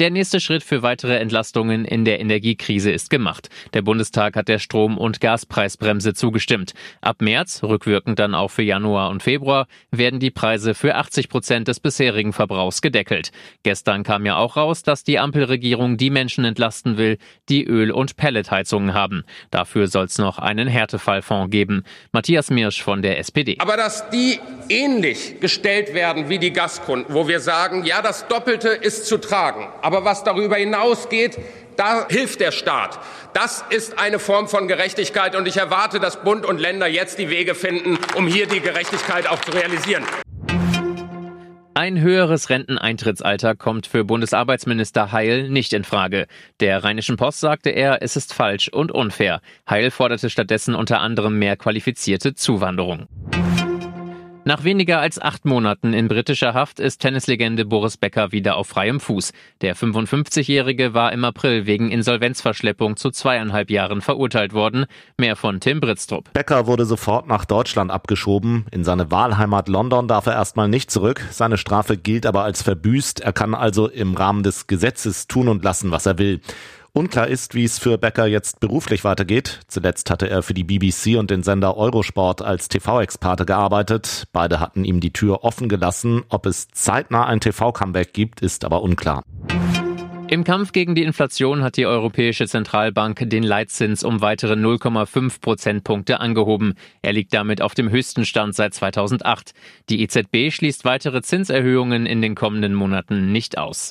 Der nächste Schritt für weitere Entlastungen in der Energiekrise ist gemacht. Der Bundestag hat der Strom- und Gaspreisbremse zugestimmt. Ab März, rückwirkend dann auch für Januar und Februar, werden die Preise für 80 Prozent des bisherigen Verbrauchs gedeckelt. Gestern kam ja auch raus, dass die Ampelregierung die Menschen entlasten will, die Öl- und Pelletheizungen haben. Dafür soll es noch einen Härtefallfonds geben. Matthias Mirsch von der SPD. Aber dass die ähnlich gestellt werden wie die Gaskunden, wo wir sagen, ja, das Doppelte ist zu tragen. Aber was darüber hinausgeht, da hilft der Staat. Das ist eine Form von Gerechtigkeit und ich erwarte, dass Bund und Länder jetzt die Wege finden, um hier die Gerechtigkeit auch zu realisieren. Ein höheres Renteneintrittsalter kommt für Bundesarbeitsminister Heil nicht in Frage. Der Rheinischen Post sagte er, es ist falsch und unfair. Heil forderte stattdessen unter anderem mehr qualifizierte Zuwanderung. Nach weniger als acht Monaten in britischer Haft ist Tennislegende Boris Becker wieder auf freiem Fuß. Der 55-Jährige war im April wegen Insolvenzverschleppung zu zweieinhalb Jahren verurteilt worden. Mehr von Tim Britztrup. Becker wurde sofort nach Deutschland abgeschoben. In seine Wahlheimat London darf er erstmal nicht zurück. Seine Strafe gilt aber als verbüßt. Er kann also im Rahmen des Gesetzes tun und lassen, was er will. Unklar ist, wie es für Becker jetzt beruflich weitergeht. Zuletzt hatte er für die BBC und den Sender Eurosport als TV-Experte gearbeitet. Beide hatten ihm die Tür offen gelassen. Ob es zeitnah ein TV-Comeback gibt, ist aber unklar. Im Kampf gegen die Inflation hat die Europäische Zentralbank den Leitzins um weitere 0,5 Prozentpunkte angehoben. Er liegt damit auf dem höchsten Stand seit 2008. Die EZB schließt weitere Zinserhöhungen in den kommenden Monaten nicht aus.